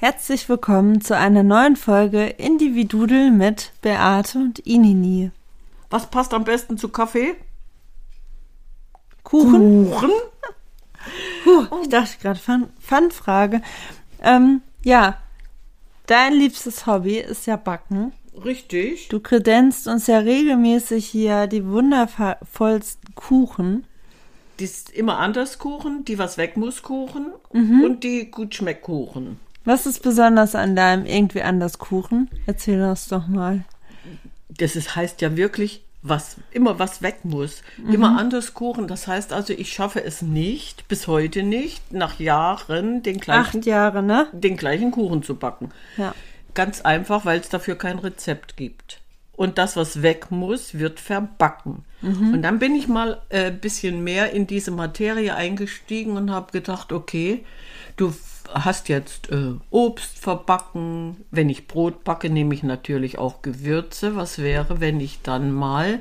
Herzlich willkommen zu einer neuen Folge Individudel mit Beate und Inini. Was passt am besten zu Kaffee? Kuchen. Kuchen? Puh, ich dachte gerade, Fun-Frage. Ähm, ja, dein liebstes Hobby ist ja Backen. Richtig. Du kredenzt uns ja regelmäßig hier die wundervollsten Kuchen. Die ist immer anders Kuchen, die was weg muss Kuchen mhm. und die gut schmeckt Kuchen. Was ist besonders an deinem irgendwie anders Kuchen? Erzähl das doch mal. Das ist, heißt ja wirklich, was immer was weg muss. Mhm. Immer anders Kuchen. Das heißt also, ich schaffe es nicht, bis heute nicht, nach Jahren den gleichen, Acht Jahre, ne? den gleichen Kuchen zu backen. Ja. Ganz einfach, weil es dafür kein Rezept gibt. Und das, was weg muss, wird verbacken. Mhm. Und dann bin ich mal ein äh, bisschen mehr in diese Materie eingestiegen und habe gedacht, okay, du hast jetzt äh, Obst verbacken. Wenn ich Brot backe, nehme ich natürlich auch Gewürze. Was wäre, wenn ich dann mal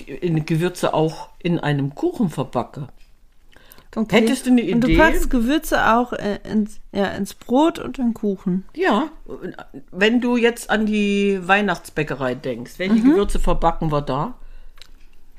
die Gewürze auch in einem Kuchen verbacke? Okay. Hättest du eine Idee? Und du packst Gewürze auch äh, ins, ja, ins Brot und in Kuchen. Ja, wenn du jetzt an die Weihnachtsbäckerei denkst, welche mhm. Gewürze verbacken wir da?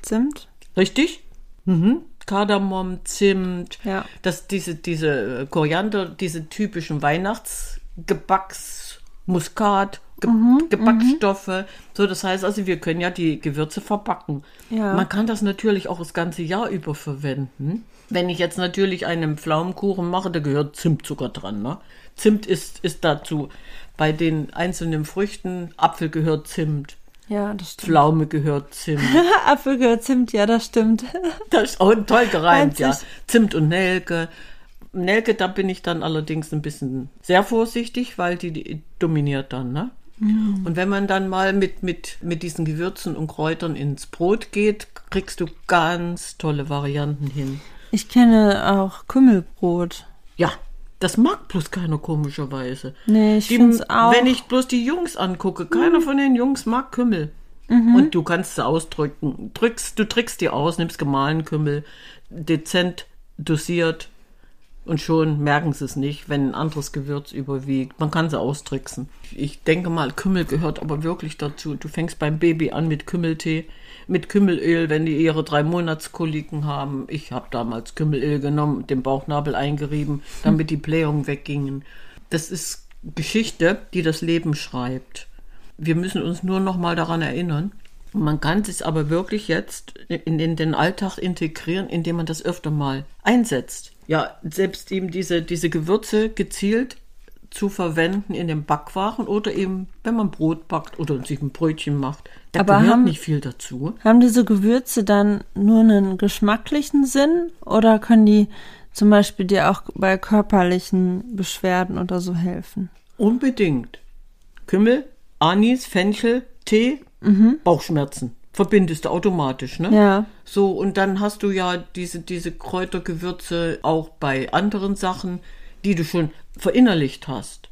Zimt. Richtig? Mhm. Kardamom, Zimt, ja. das, diese, diese äh, Koriander, diese typischen Weihnachtsgebacks, Muskat, Ge mhm, Gebackstoffe. Mhm. So, das heißt also, wir können ja die Gewürze verbacken. Ja. Man kann das natürlich auch das ganze Jahr über verwenden. Wenn ich jetzt natürlich einen Pflaumenkuchen mache, da gehört Zimtzucker dran. Ne? Zimt ist, ist dazu. Bei den einzelnen Früchten, Apfel gehört Zimt. Ja, das stimmt. Pflaume gehört Zimt. Apfel gehört Zimt, ja, das stimmt. Das ist auch toll gereimt, ja. Zimt und Nelke. Nelke, da bin ich dann allerdings ein bisschen sehr vorsichtig, weil die, die dominiert dann, ne? Mm. Und wenn man dann mal mit, mit, mit diesen Gewürzen und Kräutern ins Brot geht, kriegst du ganz tolle Varianten hin. Ich kenne auch Kümmelbrot. Ja, das mag bloß keiner komischerweise. Nee, ich finde auch. Wenn ich bloß die Jungs angucke, keiner mhm. von den Jungs mag Kümmel. Mhm. Und du kannst es ausdrücken. Drückst, du trickst die aus, nimmst gemahlenen Kümmel, dezent dosiert und schon merken sie es nicht, wenn ein anderes Gewürz überwiegt. Man kann sie austricksen. Ich denke mal, Kümmel gehört aber wirklich dazu. Du fängst beim Baby an mit Kümmeltee mit Kümmelöl, wenn die ihre drei Monatskoliken haben. Ich habe damals Kümmelöl genommen, den Bauchnabel eingerieben, damit die Blähungen weggingen. Das ist Geschichte, die das Leben schreibt. Wir müssen uns nur noch mal daran erinnern. Man kann es aber wirklich jetzt in, in, den Alltag integrieren, indem man das öfter mal einsetzt. Ja, selbst eben diese, diese Gewürze gezielt zu verwenden in den Backwaren oder eben, wenn man Brot backt oder sich ein Brötchen macht. Da Aber gehört haben, nicht viel dazu. Haben diese Gewürze dann nur einen geschmacklichen Sinn oder können die zum Beispiel dir auch bei körperlichen Beschwerden oder so helfen? Unbedingt. Kümmel, Anis, Fenchel, Tee, mhm. Bauchschmerzen verbindest du automatisch, ne? Ja. So, und dann hast du ja diese, diese Kräutergewürze auch bei anderen Sachen, die du schon verinnerlicht hast.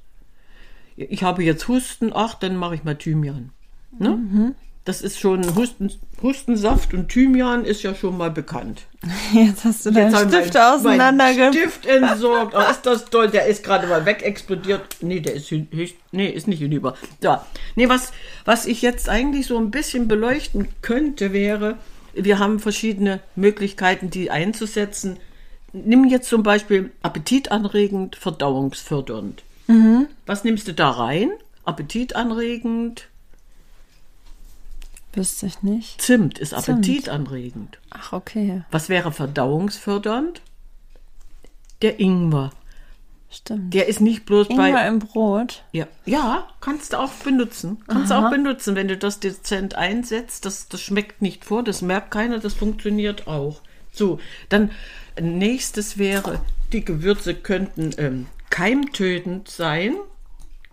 Ich habe jetzt Husten, ach, dann mache ich mal Thymian. Ne? Mhm. Das ist schon Husten, Hustensaft und Thymian ist ja schon mal bekannt. Jetzt hast du deinen Stift auseinandergenommen. Stift entsorgt. Oh, ist das toll. Der ist gerade mal wegexplodiert. Nee, der ist, nee, ist nicht hinüber. So. Nee, was, was ich jetzt eigentlich so ein bisschen beleuchten könnte, wäre, wir haben verschiedene Möglichkeiten, die einzusetzen nimm jetzt zum Beispiel appetitanregend, verdauungsfördernd. Mhm. Was nimmst du da rein? Appetitanregend. Wüsste ich nicht. Zimt ist appetitanregend. Ach, okay. Was wäre verdauungsfördernd? Der Ingwer. Stimmt. Der ist nicht bloß Ingwer bei. im Brot. Ja, ja, kannst du auch benutzen. Kannst du auch benutzen, wenn du das dezent einsetzt. Das, das schmeckt nicht vor, das merkt keiner, das funktioniert auch. So, dann nächstes wäre, die Gewürze könnten ähm, keimtötend sein.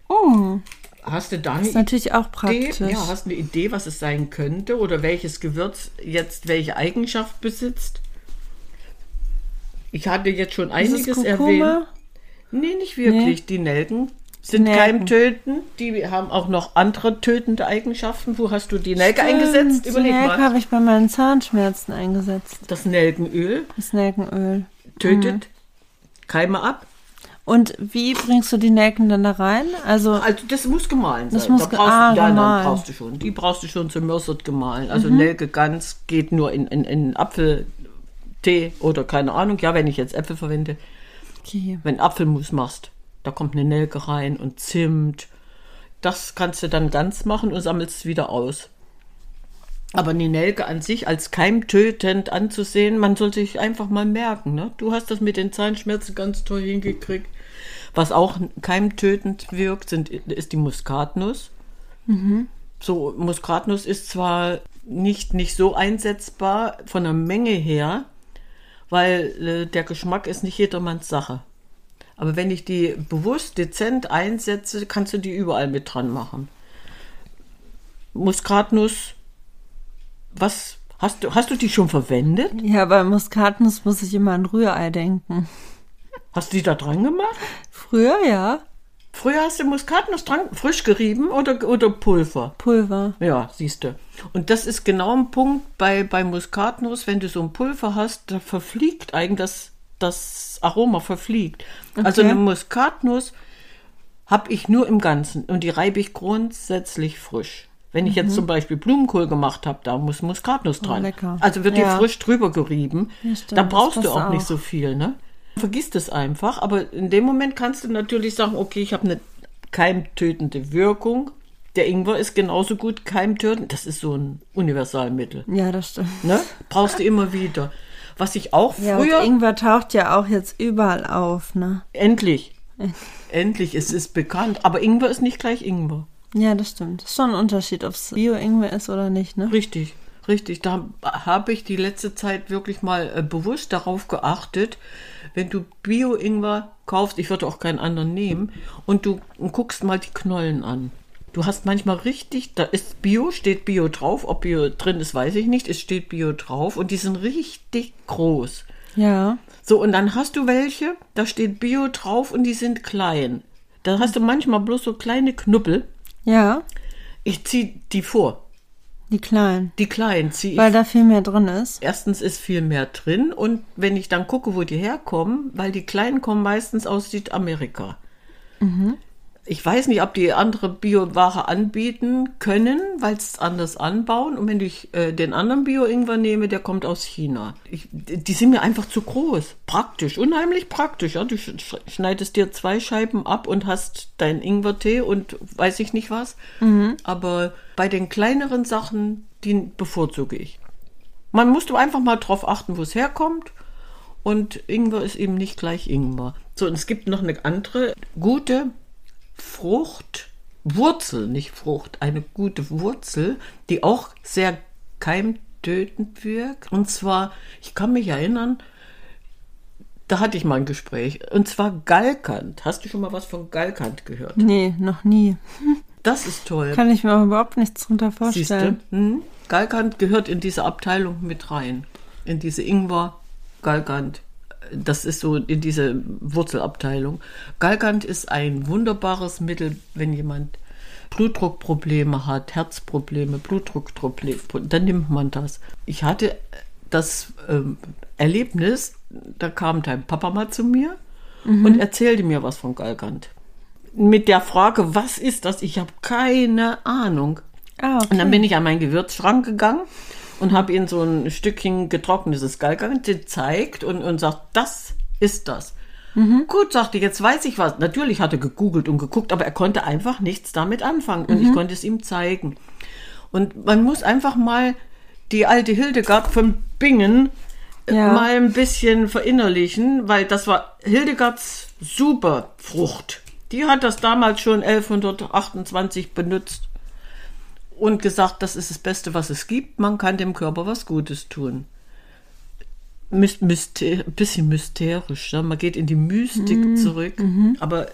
Oh, Hast du da eine ist natürlich auch Idee? praktisch. Ja, hast du eine Idee, was es sein könnte oder welches Gewürz jetzt welche Eigenschaft besitzt? Ich hatte jetzt schon einiges erwähnt. Nee, nicht wirklich. Die Nelken sind Nelken. keimtötend. Die haben auch noch andere tötende Eigenschaften. Wo hast du die Nelke eingesetzt? Stimmt, Überleg die Nelke habe ich bei meinen Zahnschmerzen eingesetzt. Das Nelkenöl Das Nelkenöl. tötet Mhm. Keime ab. Und wie bringst du die Nelken dann da rein? Also, Also das muss gemahlen sein. Das muss da brauchst ah, du, ja, dann gemahlen. brauchst du schon. Die brauchst du schon zum Mörsert gemahlen. Also Mhm. Nelke ganz geht nur in, in, in Apfeltee oder keine Ahnung. Ja, wenn ich jetzt Äpfel verwende. okay. Wenn Apfelmus machst, da kommt eine Nelke rein und Zimt. Das kannst du dann ganz machen und sammelst es wieder aus. Aber die Nelke an sich als keimtötend anzusehen, man soll sich einfach mal merken. Ne? Du hast das mit den Zahnschmerzen ganz toll hingekriegt. Was auch keimtötend wirkt, sind, ist die Muskatnuss. So, Muskatnuss ist zwar nicht, nicht so einsetzbar von der Menge her, weil äh, der Geschmack ist nicht jedermanns Sache. Aber wenn ich die bewusst dezent einsetze, kannst du die überall mit dran machen. Muskatnuss, was hast du, hast du die schon verwendet? Ja, bei Muskatnuss muss ich immer an Rührei denken. Hast du die da dran gemacht? Früher ja, Früher hast du Muskatnuss dran, frisch gerieben oder, oder Pulver? Pulver. Ja, siehst du. Und das ist genau ein Punkt bei, bei Muskatnuss, wenn du so ein Pulver hast, da verfliegt eigentlich das, das Aroma verfliegt. Also Okay. eine Muskatnuss habe ich nur im Ganzen und die reibe ich grundsätzlich frisch. Wenn ich jetzt zum Beispiel Blumenkohl gemacht habe, da muss Muskatnuss dran. Mhm. lecker. Also wird die Ja. frisch drüber gerieben. stimmt, da brauchst du passt auch, nicht auch. so viel, ne? Vergiss das einfach, aber in dem Moment kannst du natürlich sagen, okay, ich habe eine keimtötende Wirkung. Der Ingwer ist genauso gut keimtötend. Das ist so ein Universalmittel. Ja, das stimmt. Ne? Brauchst du immer wieder. Was ich auch Ja, früher. Ingwer taucht ja auch jetzt überall auf, ne? endlich. Endlich, es ist bekannt. Aber Ingwer ist nicht gleich Ingwer. Ja, das stimmt. Ist schon ein Unterschied, ob es Bio-Ingwer ist oder nicht, ne? Richtig, richtig. Da habe ich die letzte Zeit wirklich mal äh, bewusst darauf geachtet, wenn du Bio-Ingwer kaufst, ich würde auch keinen anderen nehmen, und du guckst mal die Knollen an. Du hast manchmal richtig, da ist Bio, steht Bio drauf. Ob Bio drin ist, weiß ich nicht. Es steht Bio drauf und die sind richtig groß. Ja. So, und dann hast du welche, da steht Bio drauf und die sind klein. Da hast du manchmal bloß so kleine Knuppel. Ja, Ich ziehe die vor. die kleinen. Die kleinen ziehe ich Weil da viel mehr drin ist. Erstens ist viel mehr drin und wenn ich dann gucke, wo die herkommen, weil die Kleinen kommen meistens aus Südamerika. Ich weiß nicht, ob die andere Bioware anbieten können, weil sie es anders anbauen. Und wenn ich äh, den anderen Bio-Ingwer nehme, der kommt aus China. Ich, die sind mir einfach zu groß. Praktisch, unheimlich praktisch. Ja? Du sch sch- schneidest dir zwei Scheiben ab und hast deinen Ingwertee und weiß ich nicht was. Aber bei den kleineren Sachen, die bevorzuge ich. Man musste einfach mal drauf achten, wo es herkommt. Und Ingwer ist eben nicht gleich Ingwer. So, und es gibt noch eine andere gute Frucht, Wurzel, nicht Frucht, eine gute Wurzel, die auch sehr keimtötend wirkt. Und zwar, ich kann mich erinnern, da hatte ich mal ein Gespräch. Und zwar Galkant. Hast du schon mal was von Galkant gehört? Nee, noch nie. Das ist toll. Kann ich mir auch überhaupt nichts drunter vorstellen. Hm? Galgant gehört in diese Abteilung mit rein. In diese Ingwer, Galgant. Das ist so in diese Wurzelabteilung. Galgant ist ein wunderbares Mittel, wenn jemand Blutdruckprobleme hat, Herzprobleme, Blutdruckprobleme, dann nimmt man das. Ich hatte das ähm, Erlebnis, da kam dein Papa mal zu mir und erzählte mir was von Galgant. Mit der Frage, was ist das? Ich habe keine Ahnung. Ah, okay. Und dann bin ich an meinen Gewürzschrank gegangen und habe ihm so ein Stückchen getrocknetes Galgant gezeigt und, und sagt, das ist das. Gut, sagte, jetzt weiß ich was. Natürlich hat er gegoogelt und geguckt, aber er konnte einfach nichts damit anfangen und ich konnte es ihm zeigen. Und man muss einfach mal die alte Hildegard von Bingen äh, Ja. mal ein bisschen verinnerlichen, weil das war Hildegards Superfrucht. Die hat das damals schon 1128 benutzt und gesagt, das ist das Beste, was es gibt. Man kann dem Körper was Gutes tun. Mys myster bisschen mysterisch. Ne? Man geht in die Mystik Mhm. zurück, aber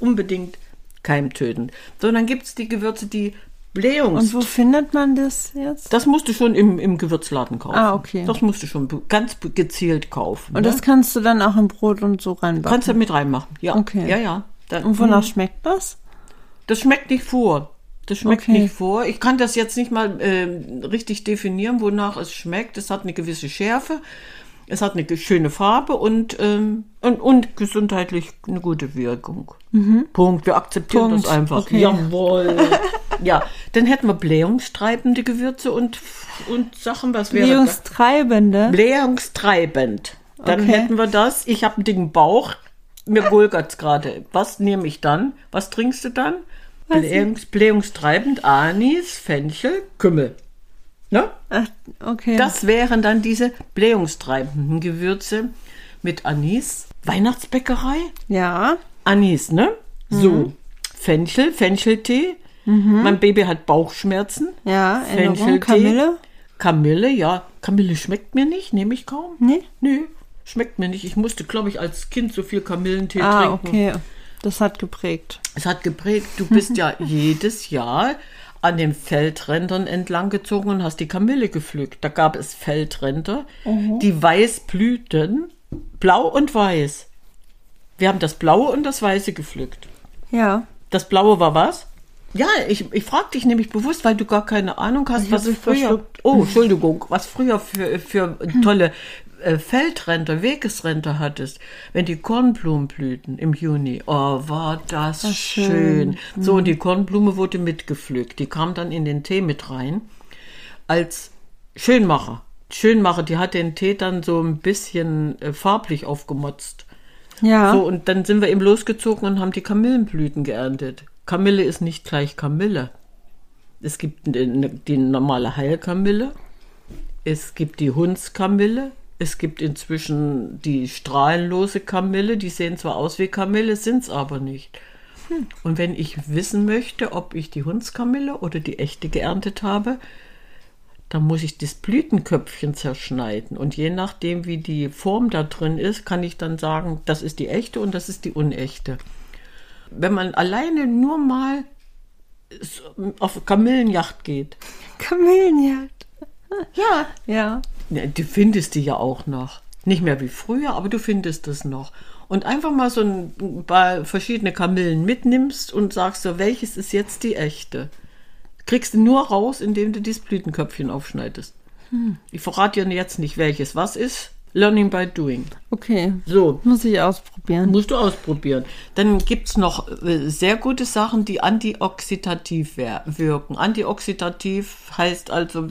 unbedingt keimtötend. So, dann gibt es die Gewürze, die Blähungs... Und wo findet man das jetzt? Das musst du schon im, im Gewürzladen kaufen. Ah, okay. Das musst du schon ganz gezielt kaufen. Und ne? das kannst du dann auch im Brot und so reinbacken. kannst du mit reinmachen. Ja, Okay. ja, ja. Dann, und wonach schmeckt das? Das schmeckt nicht vor. Das schmeckt Okay. nicht vor. Ich kann das jetzt nicht mal ähm, richtig definieren, wonach es schmeckt. Es hat eine gewisse Schärfe, es hat eine schöne Farbe und, ähm, und, und gesundheitlich eine gute Wirkung. Punkt. Wir akzeptieren Mhm. Punkt. das einfach. Okay. Jawohl. ja, dann hätten wir blähungstreibende Gewürze und, und Sachen, was wäre? Blähungstreibende. Blähungstreibend. Dann Okay. hätten wir das. Ich habe einen dicken Bauch. Mir gulgert's gerade. Was nehme ich dann? Was trinkst du dann? Blähungs, blähungstreibend, Anis, Fenchel, Kümmel. Ne? Ach, okay. Das wären dann diese blähungstreibenden Gewürze mit Anis. Weihnachtsbäckerei? ja. Anis, ne? So. Fenchel, Fencheltee. Mein Baby hat Bauchschmerzen. Ja, Fencheltee. Kamille. Kamille, ja. Kamille schmeckt mir nicht, nehme ich kaum. Nee? Nö, schmeckt mir nicht. Ich musste, glaube ich, als Kind so viel Kamillentee Ah, trinken. okay. Das hat geprägt. Es hat geprägt. Du bist ja jedes Jahr an den Feldrändern entlang gezogen und hast die Kamille gepflückt. Da gab es Feldränder, die weiß blühten, blau und weiß. Wir haben das Blaue und das Weiße gepflückt. Ja. Das Blaue war was? Ja, ich, ich frage dich nämlich bewusst, weil du gar keine Ahnung hast, Ich was früher. Oh, Entschuldigung, was früher für, für tolle äh, Feldränder, Wegesränder hattest. Wenn die Kornblumen blühten im Juni, oh, war das schön. So, und die Kornblume wurde mitgepflückt. Die kam dann in den Tee mit rein als Schönmacher. Schönmacher, die hat den Tee dann so ein bisschen äh, farblich aufgemotzt. Ja. So, und dann sind wir eben losgezogen und haben die Kamillenblüten geerntet. Kamille ist nicht gleich Kamille. Es gibt die, die normale Heilkamille, es gibt die Hundskamille, es gibt inzwischen die strahlenlose Kamille, die sehen zwar aus wie Kamille, sind es aber nicht. Und wenn ich wissen möchte, ob ich die Hundskamille oder die echte geerntet habe, dann muss ich das Blütenköpfchen zerschneiden. Und je nachdem, wie die Form da drin ist, kann ich dann sagen, das ist die echte und das ist die unechte. Wenn man alleine nur mal auf Kamillenjacht geht, Kamillenjagd. ja, Ja. ja, du findest die ja auch noch. Nicht mehr wie früher, aber du findest es noch. Und einfach mal so ein paar verschiedene Kamillen mitnimmst und sagst so, welches ist jetzt die echte? Kriegst du nur raus, indem du dieses Blütenköpfchen aufschneidest. Ich verrate dir jetzt nicht, welches was ist. Learning by doing. Okay. So, Muss ich ausprobieren. Musst du ausprobieren. Dann gibt's noch äh, sehr gute Sachen, die antioxidativ wirken. Antioxidativ heißt also,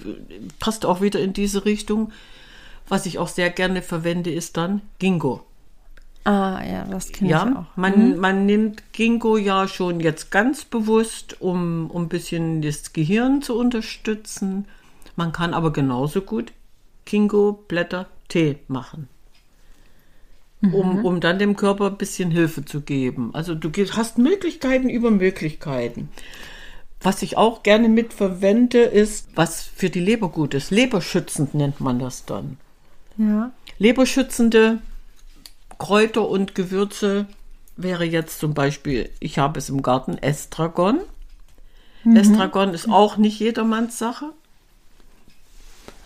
passt auch wieder in diese Richtung. Was ich auch sehr gerne verwende, ist dann Ginkgo. Ah, ja, das kenne ich Ja, auch. man, man nimmt Ginkgo ja schon jetzt ganz bewusst, um, um ein bisschen das Gehirn zu unterstützen. Man kann aber genauso gut Ginkgo-Blätter Tee machen. Um, um dann dem Körper ein bisschen Hilfe zu geben. Also du hast Möglichkeiten über Möglichkeiten. Was ich auch gerne mitverwende, ist, was für die Leber gut ist. Leberschützend nennt man das dann. Ja. Leberschützende Kräuter und Gewürze wäre jetzt zum Beispiel, ich habe es im Garten, Estragon. Estragon ist auch nicht jedermanns Sache.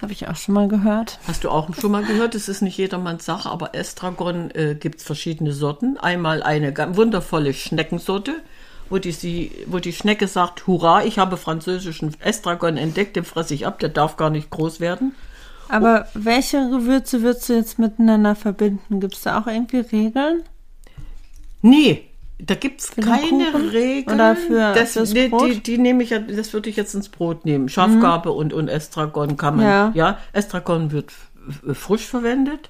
Habe ich auch schon mal gehört. Hast du auch schon mal gehört, es ist nicht jedermanns Sache, aber Estragon äh, gibt es verschiedene Sorten. Einmal eine wundervolle Schneckensorte, wo die, sie, wo die Schnecke sagt, hurra, ich habe französischen Estragon entdeckt, den fresse ich ab, der darf gar nicht groß werden. Aber welche Gewürze würdest du jetzt miteinander verbinden? Gibt es da auch irgendwie Regeln? Nee, da gibt's den keine Kuchen? Regeln. Oder für- das, fürs nee, Brot? Die, die nehme ich, ja- das würde ich jetzt ins Brot nehmen. Schafgarbe und, und Estragon kann man. Ja. Ja, Estragon wird frisch verwendet.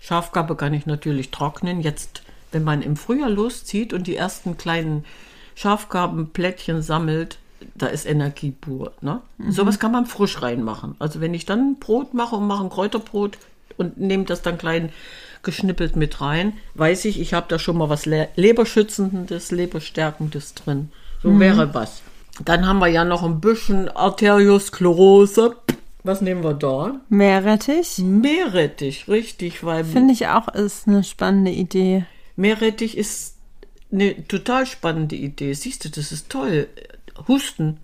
Schafgarbe kann ich natürlich trocknen. Jetzt, wenn man im Frühjahr loszieht und die ersten kleinen Schafgarbenplättchen sammelt, da ist Energie pur. Ne? Sowas kann man frisch reinmachen. Also wenn ich dann Brot mache und mache ein Kräuterbrot und nehme das dann klein geschnippelt mit rein, weiß ich, ich habe da schon mal was Le Leberschützendes, Leberstärkendes drin. So wäre was. Dann haben wir ja noch ein bisschen Arteriosklerose. Was nehmen wir da? Meerrettich? Meerrettich, richtig, weil Finde ich auch ist eine spannende Idee. Meerrettich ist eine total spannende Idee. Siehst du, das ist toll. Husten.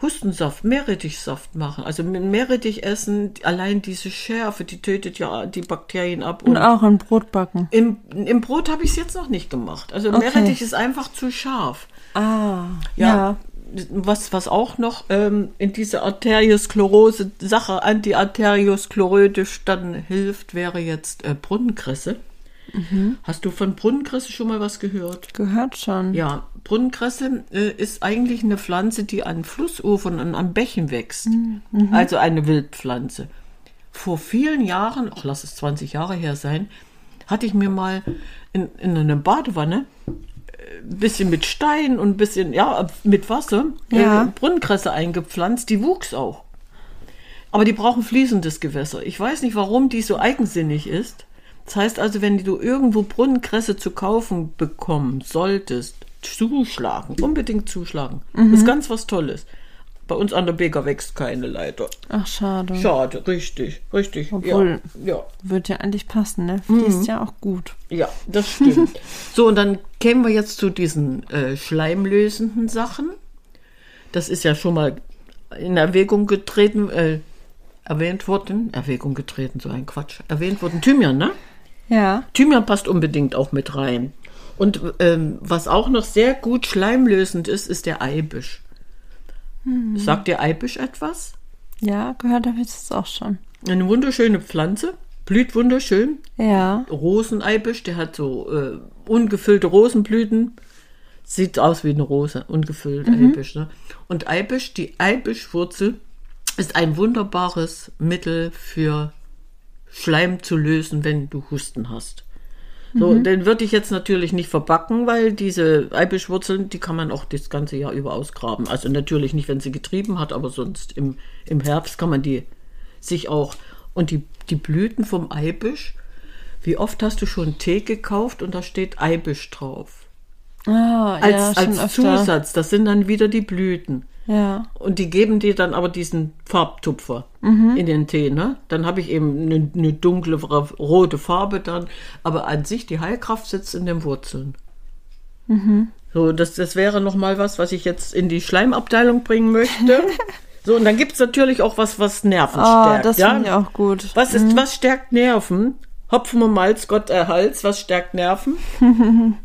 Hustensaft, Meerrettichsaft machen. Also mit Meerrettich essen, allein diese Schärfe, die tötet ja die Bakterien ab. Und auch ein Brot backen. im, im Brot habe ich es jetzt noch nicht gemacht. Also Okay. Meerrettich ist einfach zu scharf. Ah, Ja. Was, was auch noch ähm, in diese Arteriosklerose Sache, antiarteriosklerotisch dann hilft, wäre jetzt äh, Brunnenkresse. Hast du von Brunnenkresse schon mal was gehört? Gehört schon. Ja, Brunnenkresse äh, ist eigentlich eine Pflanze, die an Flussufern und an Bächen wächst. Also eine Wildpflanze. Vor vielen Jahren, ach lass es 20 Jahre her sein, hatte ich mir mal in, in einer Badewanne äh, ein bisschen mit Stein und ein bisschen, ja, mit Wasser Ja. äh, Brunnenkresse eingepflanzt. Die wuchs auch. Aber die brauchen fließendes Gewässer. Ich weiß nicht, warum die so eigensinnig ist. Das heißt also, wenn du irgendwo Brunnenkresse zu kaufen bekommen solltest, zuschlagen, unbedingt zuschlagen. Das ist ganz was Tolles. Bei uns an der Beker wächst keine leider. Ach, schade. Schade, richtig, richtig. Obwohl- ja, ja, Wird ja eigentlich passen, ne? Fließt ja auch gut. ja, das stimmt. so, und dann kämen wir jetzt zu diesen äh, schleimlösenden Sachen. Das ist ja schon mal in Erwägung getreten, äh, erwähnt worden. Erwägung getreten, so ein Quatsch. Erwähnt worden. Thymian, ne? Ja. Thymian passt unbedingt auch mit rein. Und ähm, was auch noch sehr gut schleimlösend ist, ist der Eibisch. Sagt dir Eibisch etwas? Ja, gehört habe ich das auch schon. Eine wunderschöne Pflanze, blüht wunderschön. Ja. Roseneibisch, der hat so äh, ungefüllte Rosenblüten. Sieht aus wie eine Rose, ungefüllt Eibisch. Ne? Und Eibisch, die Eibischwurzel, ist ein wunderbares Mittel für Schleim zu lösen, wenn du Husten hast. So, den würde ich jetzt natürlich nicht verbacken, weil diese Eibischwurzeln, die kann man auch das ganze Jahr über ausgraben. Also natürlich nicht, wenn sie getrieben hat, aber sonst im, im Herbst kann man die sich auch. Und die, die Blüten vom Eibisch, wie oft hast du schon Tee gekauft und da steht Eibisch drauf? Ah, Als, ja, als öfter. Zusatz, das sind dann wieder die Blüten. Ja. Und die geben dir dann aber diesen Farbtupfer Mhm. in den Tee, ne? Dann habe ich eben eine, eine dunkle rote Farbe dann, aber an sich die Heilkraft sitzt in den Wurzeln. Mhm. So, das, das wäre noch mal was, was ich jetzt in die Schleimabteilung bringen möchte. so, und dann gibt es natürlich auch was, was Nerven Oh, stärkt. das ja? finde ich auch gut. Was ist, was stärkt Nerven? Hopfen und Malz, Gott erhalts, was stärkt Nerven?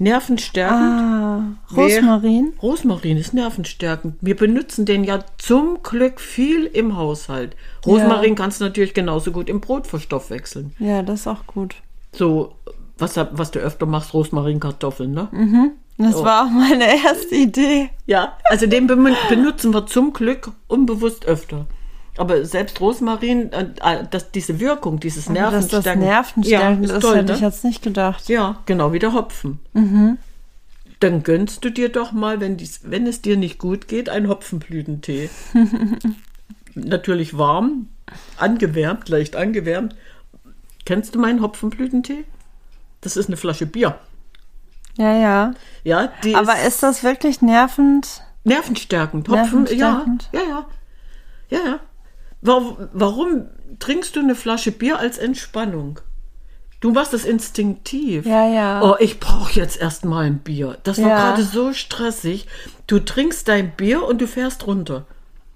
Nervenstärkend. Ah, Wer- Rosmarin? Rosmarin ist nervenstärkend. Wir benutzen den ja zum Glück viel im Haushalt. Rosmarin kannst du natürlich genauso gut im Brot verstoffwechseln. Ja, das ist auch gut. So, was, was du öfter machst, Rosmarinkartoffeln, ne? Das Oh. war auch meine erste Idee. Ja, also den benutzen wir zum Glück unbewusst öfter. Aber selbst Rosmarin, äh, äh, das, diese Wirkung, dieses Aber dass das Nervenstärken. Ja, ist, toll, hätte ne? ich jetzt nicht gedacht. Ja, genau wie der Hopfen. Dann gönnst du dir doch mal, wenn, dies, wenn es dir nicht gut geht, einen Hopfenblütentee. Natürlich warm, angewärmt, leicht angewärmt. Kennst du meinen Hopfenblütentee? Das ist eine Flasche Bier. Ja, ja. Ja, die Aber ist ist das wirklich nervend? nervenstärkend. Hopfen, Nervenstärkend? ja, ja, ja. Ja, ja. Warum, warum trinkst du eine Flasche Bier als Entspannung? Du machst das instinktiv. Ja, ja. Oh, ich brauche jetzt erstmal ein Bier. Das war Ja. gerade so stressig. Du trinkst dein Bier und du fährst runter.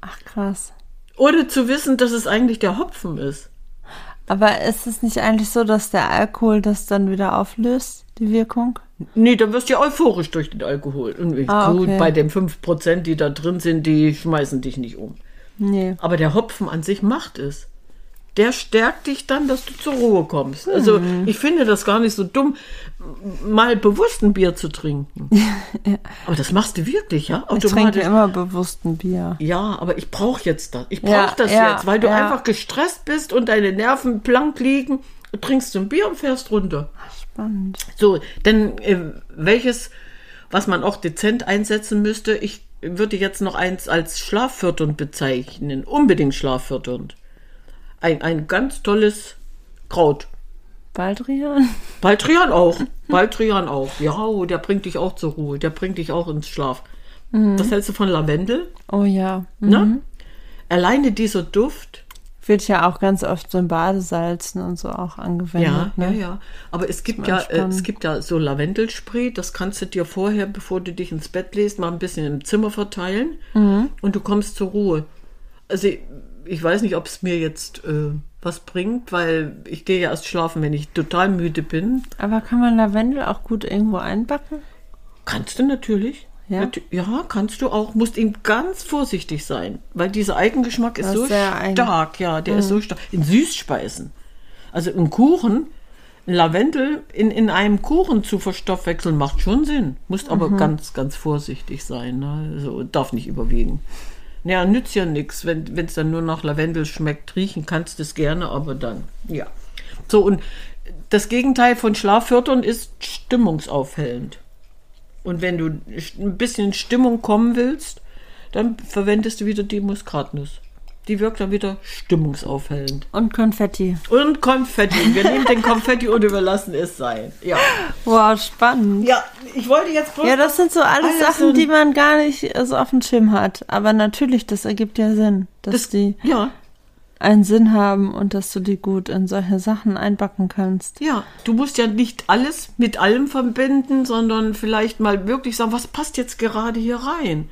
Ach, krass. Ohne zu wissen, dass es eigentlich der Hopfen ist. Aber ist es nicht eigentlich so, dass der Alkohol das dann wieder auflöst, die Wirkung? Nee, dann wirst du ja euphorisch durch den Alkohol. Und Ah, gut, okay. bei den 5%, die da drin sind, die schmeißen dich nicht um. Nee. Aber der Hopfen an sich macht es. Der stärkt dich dann, dass du zur Ruhe kommst. Also Mhm. ich finde das gar nicht so dumm, mal bewusst ein Bier zu trinken. Aber das machst du wirklich, ja? Ich trinke immer bewusst ein Bier. Ja, aber ich brauche jetzt das. Ich brauche Ja, das ja, jetzt, weil du ja. einfach gestresst bist und deine Nerven blank liegen. Du trinkst du ein Bier und fährst runter. Spannend. So, denn äh, welches, was man auch dezent einsetzen müsste, ich würde jetzt noch eins als schlaffördernd bezeichnen. Unbedingt schlaffördernd. Ein, ein ganz tolles Kraut. Baldrian? Baldrian auch. Baldrian auch. Ja, oh, der bringt dich auch zur Ruhe. Der bringt dich auch ins Schlaf. Was hältst du von Lavendel? Oh ja. Mhm. Ne? Alleine dieser Duft. Wird ja auch ganz oft so in Badesalzen und so auch angewendet. Ja, ne? ja, ja. Aber es gibt ja, äh, spannend. es gibt ja so Lavendelspray, das kannst du dir vorher, bevor du dich ins Bett legst, mal ein bisschen im Zimmer verteilen Mhm. und du kommst zur Ruhe. Also ich, ich weiß nicht, ob es mir jetzt äh, was bringt, weil ich gehe ja erst schlafen, wenn ich total müde bin. Aber kann man Lavendel auch gut irgendwo einbacken? Kannst du natürlich. Ja? Ja, kannst du auch. Musst eben ganz vorsichtig sein, weil dieser Eigengeschmack ist so ist eigen. stark. Ja, der ist so stark. In Süßspeisen. Also im Kuchen, Lavendel in, in einem Kuchen zu verstoffwechseln, macht schon Sinn. Musst aber Mhm. ganz, ganz vorsichtig sein. Ne? Also darf nicht überwiegen. Ja, nützt ja nichts, wenn es dann nur nach Lavendel schmeckt. Riechen kannst du es gerne, aber dann, ja. So, und das Gegenteil von Schlaffördernd ist stimmungsaufhellend. Und wenn du ein bisschen in Stimmung kommen willst, dann verwendest du wieder die Muskatnuss. Die wirkt dann wieder stimmungsaufhellend. Und Konfetti. Und Konfetti. Wir nehmen den Konfetti und überlassen es sein. Ja. Wow, spannend. Ja, ich wollte jetzt bloß Ja, das sind so alles Alles Sachen, so- die man gar nicht so auf dem Schirm hat. Aber natürlich, das ergibt ja Sinn, dass das, die ja, einen Sinn haben und dass du die gut in solche Sachen einbacken kannst. ja. Du musst ja nicht alles mit allem verbinden, sondern vielleicht mal wirklich sagen, was passt jetzt gerade hier rein?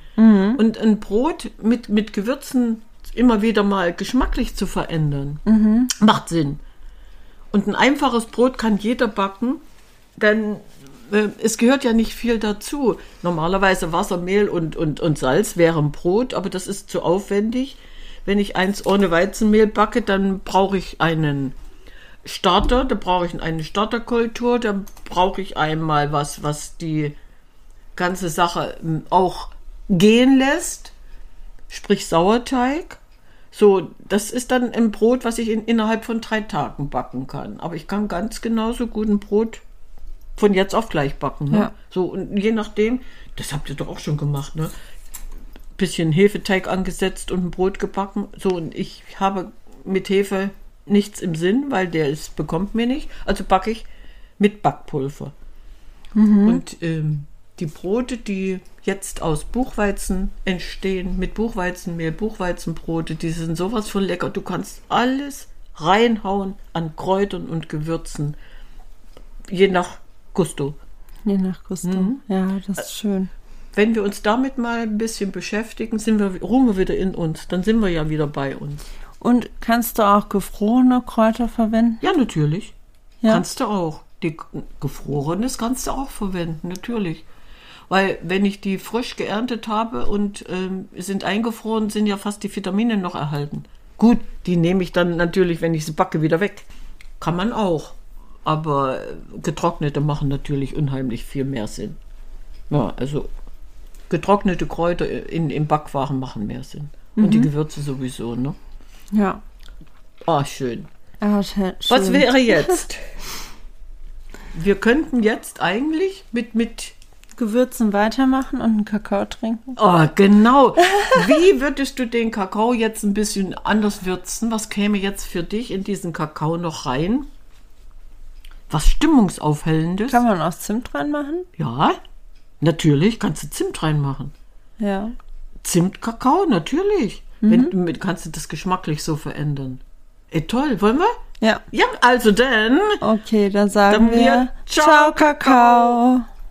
Und ein Brot mit, mit Gewürzen immer wieder mal geschmacklich zu verändern, macht Sinn. Und ein einfaches Brot kann jeder backen, denn äh, es gehört ja nicht viel dazu. Normalerweise Wasser, Mehl und, und, und Salz wären Brot, aber das ist zu aufwendig. Wenn ich eins ohne Weizenmehl backe, dann brauche ich einen Starter, da brauche ich eine Starterkultur, da brauche ich einmal was, was die ganze Sache ähm, auch gehen lässt, sprich Sauerteig. So, das ist dann ein Brot, was ich in, innerhalb von drei Tagen backen kann. Aber ich kann ganz genauso gut ein Brot von jetzt auf gleich backen. Ne? Ja. So, und je nachdem, das habt ihr doch auch schon gemacht, ne? Bisschen Hefeteig angesetzt und ein Brot gebacken. So, und ich habe mit Hefe nichts im Sinn, weil der ist, bekommt mir nicht. Also backe ich mit Backpulver. Und ähm, die Brote, die jetzt aus Buchweizen entstehen, mit Buchweizenmehl, Buchweizenbrote, die sind sowas von lecker. Du kannst alles reinhauen an Kräutern und Gewürzen, je nach Gusto. Je nach Gusto. Mhm. Ja, das ist schön. Wenn wir uns damit mal ein bisschen beschäftigen, sind wir, ruhen wir wieder in uns. Dann sind wir ja wieder bei uns. Und kannst du auch gefrorene Kräuter verwenden? Ja, natürlich. Ja. Kannst du auch. Die gefrorenes kannst du auch verwenden, natürlich. Weil wenn ich die frisch geerntet habe und ähm, sind eingefroren, sind ja fast die Vitamine noch erhalten. Gut, die nehme ich dann natürlich, wenn ich sie backe, wieder weg. Kann man auch. Aber äh, getrocknete machen natürlich unheimlich viel mehr Sinn. Ja, also getrocknete Kräuter in, im Backwaren machen mehr Sinn. Und die Gewürze sowieso, ne? Ja. Ah, schön. Ah, schön. Was wäre jetzt? Wir könnten jetzt eigentlich mit, mit, Gewürzen weitermachen und einen Kakao trinken? oh, genau. Wie würdest du den Kakao jetzt ein bisschen anders würzen? Was käme jetzt für dich in diesen Kakao noch rein? Was Stimmungsaufhellendes? Kann man auch Zimt reinmachen? Ja, natürlich kannst du Zimt reinmachen. Ja. Zimt-Kakao, natürlich. Wenn, mit, kannst du das geschmacklich so verändern. Ey, toll, wollen wir? Ja. Ja, also dann. Okay, dann sagen Dann wir wir Ciao, Ciao, Kakao.